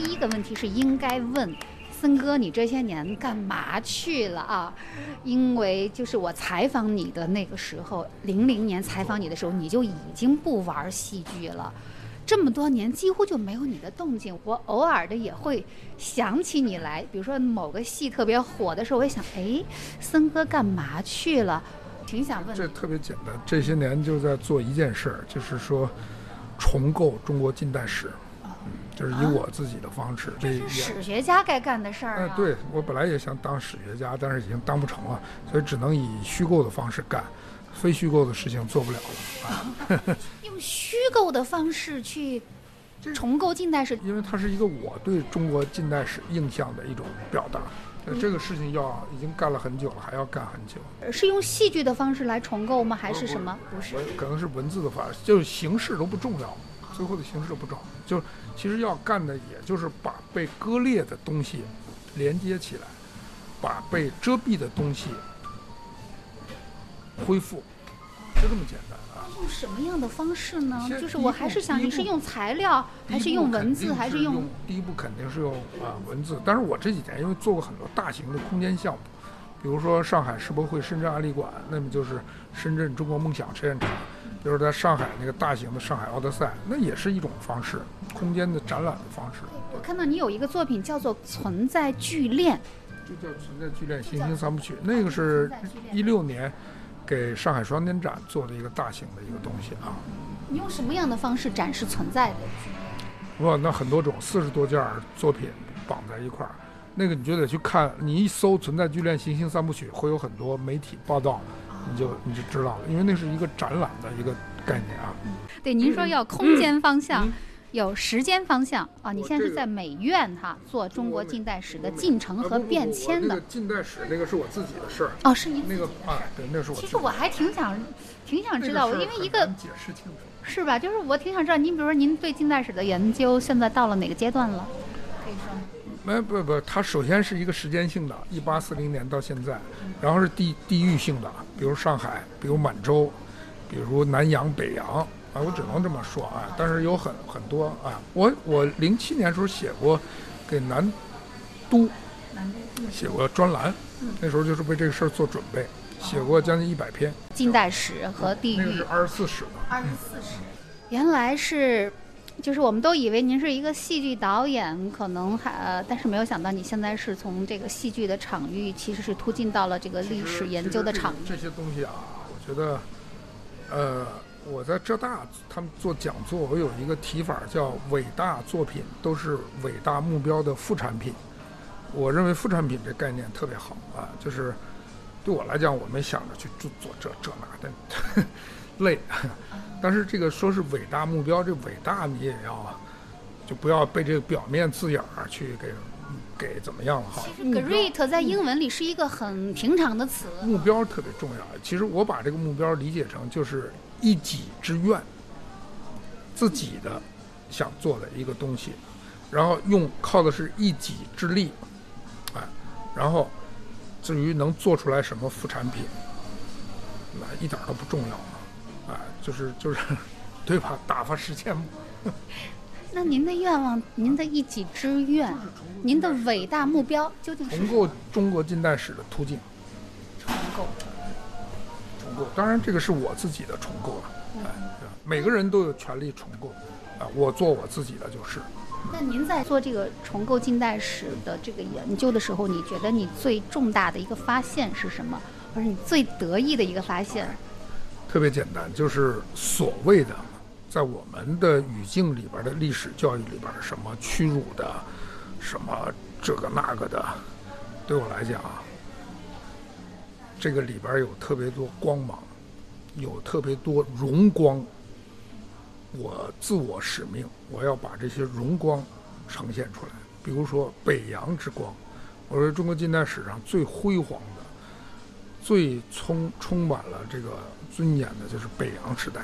Speaker 4: 第一个问题是应该问森哥，你这些年干嘛去了啊？因为就是我采访你的那个时候，零零年采访你的时候，你就已经不玩戏剧了。这么多年几乎就没有你的动静，我偶尔的也会想起你来，比如说某个戏特别火的时候，我也想，哎，森哥干嘛去了？挺想问。
Speaker 8: 这特别简单，这些年就在做一件事儿，就是说重构中国近代史，就是以我自己的方式。
Speaker 4: 这是史学家该干的事儿
Speaker 8: 啊！对我本来也想当史学家，但是已经当不成了，所以只能以虚构的方式干。非虚构的事情做不了了啊！
Speaker 4: 用虚构的方式去重构近代史，
Speaker 8: 因为它是一个我对中国近代史印象的一种表达。这个事情要已经干了很久了，还要干很久。
Speaker 4: 是用戏剧的方式来重构吗？还是什么？不是，
Speaker 8: 可能是文字的方式，就是形式都不重要，最后的形式都不重要。就其实要干的，也就是把被割裂的东西连接起来，把被遮蔽的东西。恢复，就这么简单啊！
Speaker 4: 用什么样的方式呢？就是我还是想，你是用材料，还是用文字，还是用？
Speaker 8: 第一步肯定是用啊文字。但是我这几年因为做过很多大型的空间项目，比如说上海世博会深圳案例馆，那么就是深圳中国梦想实验场；，比如在上海那个大型的上海奥德赛，那也是一种方式，空间的展览的方式。
Speaker 4: 我看到你有一个作品叫做《存在巨链》，
Speaker 8: 就叫《存在巨链行星三部曲》，那个是一六年。给上海双年展做的一个大型的一个东西啊！
Speaker 4: 你用什么样的方式展示存在的？
Speaker 8: 哇，那很多种，四十多件作品绑在一块儿，那个你就得去看。你一搜《存在巨链行星三部曲》，会有很多媒体报道，你就你就知道了，因为那是一个展览的一个概念啊。
Speaker 4: 对，您说要空间方向。有时间方向啊！你现在是在美院哈做中国近代史的进程和变迁的。
Speaker 8: 近代史那个是我自己的事儿
Speaker 4: 哦，是您
Speaker 8: 那个啊，对，那是我。
Speaker 4: 其实我还挺想，挺想知道，因为一个
Speaker 8: 解释清楚
Speaker 4: 是吧？就是我挺想知道，您比如说您对近代史的研究现在到了哪个阶段了？可以说吗？
Speaker 8: 没不不，它首先是一个时间性的，一八四零年到现在，然后是地地域性的，比如上海，比如满洲，比如南洋、北洋。啊，我只能这么说啊，但是有很很多啊，我我零七年时候写过，给南都写过专栏，那时候就是为这个事儿做准备，写过将近一百篇。
Speaker 4: 近代史和地域，
Speaker 8: 那是二十四史
Speaker 4: 二十四史，原来是就是我们都以为您是一个戏剧导演，可能还，呃但是没有想到你现在是从这个戏剧的场域，其实是突进到了这个历史研究的场域。
Speaker 8: 这些东西啊，我觉得，呃，我在浙大他们做讲座，我有一个提法叫“伟大作品都是伟大目标的副产品”。我认为副产品这概念特别好啊，就是对我来讲，我没想着去做做这这那的，累。但是这个说是伟大目标，这伟大你也要，就不要被这个表面字眼儿去给给怎么样了哈。
Speaker 4: 其实 Great 在英文里是一个很平常的词。
Speaker 8: 目标特别重要。其实我把这个目标理解成就是一己之愿，自己的想做的一个东西，然后用靠的是一己之力，哎，然后至于能做出来什么副产品，那一点儿都不重要就是就是，对吧？打发时间嘛。
Speaker 4: 那您的愿望，您的一己之愿，您的伟大目标究竟是
Speaker 8: 重构中国近代史的途径。
Speaker 4: 重构。
Speaker 8: 重构，当然这个是我自己的重构了，哎，每个人都有权利重构，啊，我做我自己的就是。
Speaker 4: 那您在做这个重构近代史的这个研究的时候，你觉得你最重大的一个发现是什么，或者你最得意的一个发现？
Speaker 8: 特别简单，就是所谓的，在我们的语境里边的历史教育里边，什么屈辱的，什么这个那个的，对我来讲啊，这个里边有特别多光芒，有特别多荣光。我自我使命，我要把这些荣光呈现出来。比如说北洋之光，我说中国近代史上最辉煌、最充充满了这个尊严的，就是北洋时代。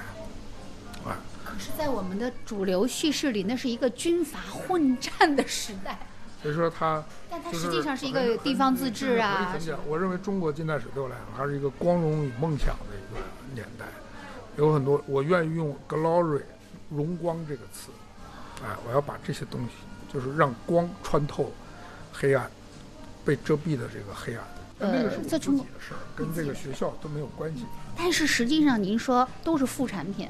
Speaker 8: 啊，
Speaker 4: 可是，在我们的主流叙事里，那是一个军阀混战的时代。
Speaker 8: 所以说它，
Speaker 4: 但它实际上是一个地方自治啊。
Speaker 8: 我认为中国近代史对我来讲，还是一个光荣与梦想的一个年代。有很多，我愿意用 “glory”。荣光这个词，哎，我要把这些东西，就是让光穿透黑暗，被遮蔽的这个黑暗。
Speaker 4: 呃，
Speaker 8: 那个是自己的事儿，跟这个学校都没有关系。
Speaker 4: 但是实际上，您说都是副产品，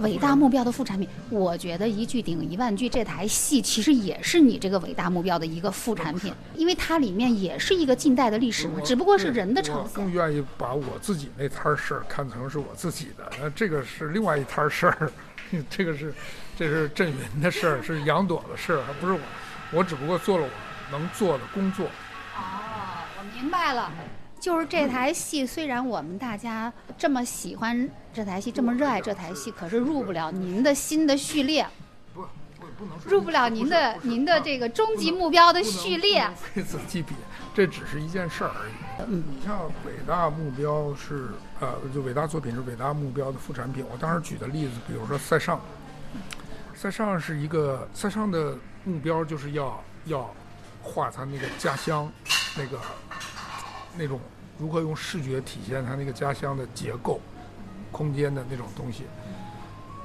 Speaker 4: 伟大目标的副产品。我觉得一句顶一万句，这台戏其实也是你这个伟大目标的一个副产品，因为它里面也是一个近代的历史嘛，只不过是人的呈现。
Speaker 8: 更愿意把我自己那摊事儿看成是我自己的，那这个是另外一摊事儿。这个是，这是振云的事儿，是杨朵的事儿，还不是我。我只不过做了我能做的工作。
Speaker 4: 明白了，就是这台戏，虽然我们大家这么喜欢这台戏，这么热爱这台戏，可是入不了您的新的序列。
Speaker 8: 不，不能
Speaker 4: 入不了您的您的这个终极目标的序列。
Speaker 8: 非此即彼，这只是一件事儿而已。
Speaker 4: 嗯，
Speaker 8: 你像伟大目标是。呃，就伟大作品是伟大目标的副产品。我当时举的例子，比如说塞尚，塞尚是一个塞尚的目标就是要要画他那个家乡，那个那种如何用视觉体现他那个家乡的结构、空间的那种东西。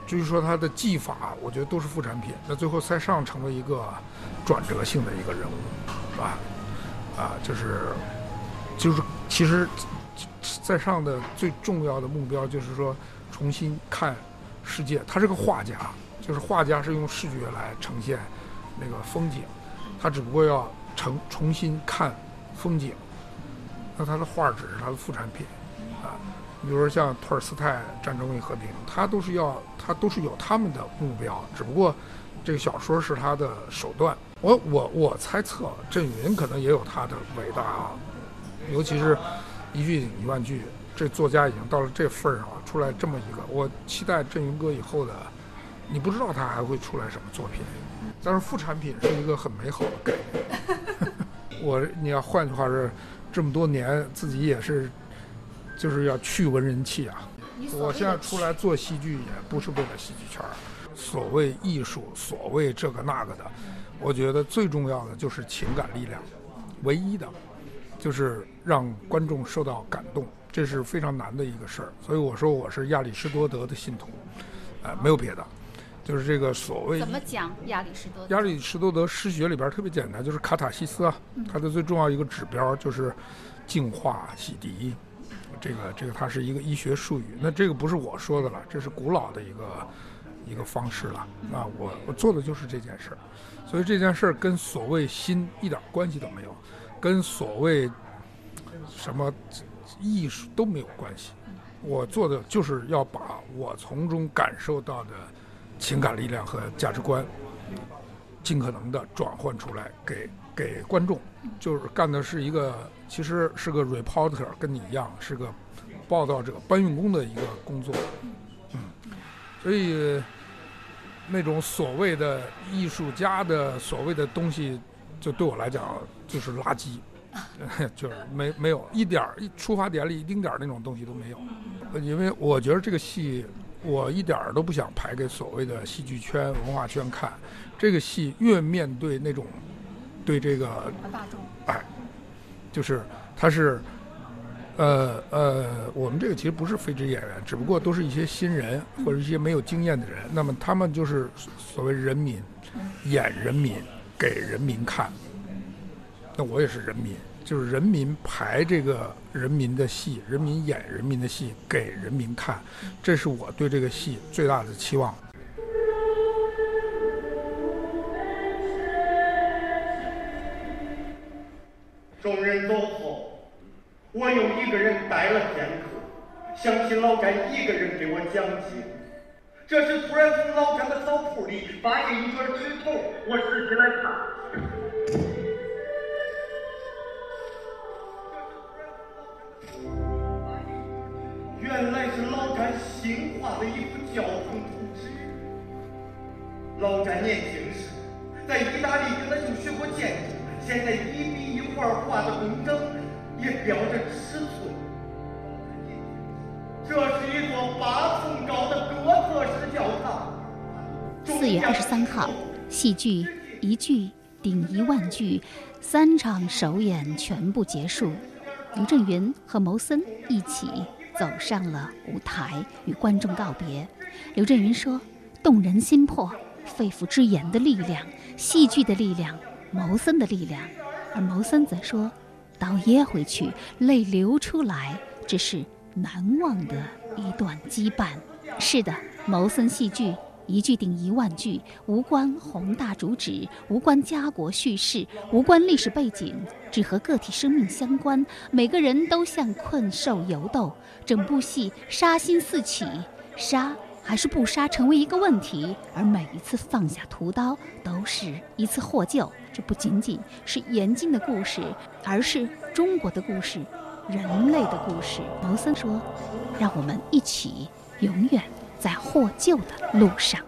Speaker 8: 至于说他的技法，我觉得都是副产品。那最后塞尚成为一个转折性的一个人物，是吧啊，就是就是其实。在上的最重要的目标就是说，重新看世界。他是个画家，就是画家是用视觉来呈现那个风景，他只不过要重重新看风景。那他的画只是他的副产品啊。你比如说像托尔斯泰《战争与和平》，他都是要他都是有他们的目标，只不过这个小说是他的手段。我我我猜测郑云可能也有他的伟大，啊，尤其是。一句顶一万句，这作家已经到了这份儿上了，出来这么一个，我期待振云哥以后的，你不知道他还会出来什么作品，但是副产品是一个很美好的概念。我你要换句话说，这么多年自己也是，就是要去文人气啊。我现在出来做戏剧也不是为了戏剧圈儿，所谓艺术，所谓这个那个的，我觉得最重要的就是情感力量，唯一的。就是让观众受到感动，这是非常难的一个事儿。所以我说我是亚里士多德的信徒，呃，没有别的，就是这个所谓
Speaker 4: 怎么讲亚里士多德？
Speaker 8: 亚里士多德诗学里边特别简单，就是卡塔西斯啊，它的最重要一个指标就是净化、洗涤。这个这个它是一个医学术语，那这个不是我说的了，这是古老的一个一个方式了。啊，我我做的就是这件事儿，所以这件事儿跟所谓心一点关系都没有，跟所谓什么艺术都没有关系。我做的就是要把我从中感受到的情感力量和价值观，尽可能的转换出来给给观众，就是干的是一个其实是个 reporter，跟你一样是个报道者、搬运工的一个工作，嗯，所以那种所谓的艺术家的所谓的东西，就对我来讲就是垃圾。就是没没有一点儿一出发点里一丁点儿那种东西都没有，因为我觉得这个戏我一点儿都不想排给所谓的戏剧圈文化圈看，这个戏越面对那种对这个
Speaker 4: 大众。
Speaker 8: 哎，就是他是呃呃，我们这个其实不是非职演员，只不过都是一些新人或者一些没有经验的人，那么他们就是所谓人民演人民给人民看。那我也是人民，就是人民排这个人民的戏，人民演人民的戏给人民看，这是我对这个戏最大的期望。
Speaker 9: 众人走后，我又一个人待了片刻，想起老詹一个人给我讲解。这时突然从老詹的草铺里发现一卷纸头，我拾起来看。原来是老詹新画的一幅教堂图纸。老詹年轻时在意大利跟他就学过建筑，现在一笔一画画的工整，也标着尺寸。这是一座八层高的哥特式教堂。
Speaker 4: 四月二十三号，戏剧一句顶一万句，三场首演全部结束。刘震云和牟森一起。走上了舞台，与观众告别。刘震云说：“动人心魄，肺腑之言的力量，戏剧的力量，谋森的力量。”而谋森则说：“刀噎回去，泪流出来，这是难忘的一段羁绊。”是的，谋森戏剧。一句顶一万句，无关宏大主旨，无关家国叙事，无关历史背景，只和个体生命相关。每个人都像困兽犹斗，整部戏杀心四起，杀还是不杀成为一个问题。而每一次放下屠刀，都是一次获救。这不仅仅是严禁的故事，而是中国的故事，人类的故事。毛森说：“让我们一起，永远。”在获救的路上，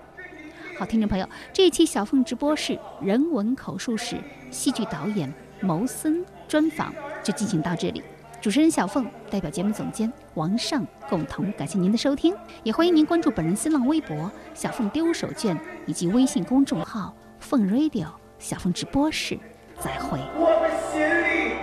Speaker 4: 好，听众朋友，这一期小凤直播室人文口述史戏剧导演牟森专访就进行到这里。主持人小凤代表节目总监王尚共同感谢您的收听，也欢迎您关注本人新浪微博小凤丢手绢以及微信公众号凤 radio 小凤直播室。再会。
Speaker 9: 我的心里。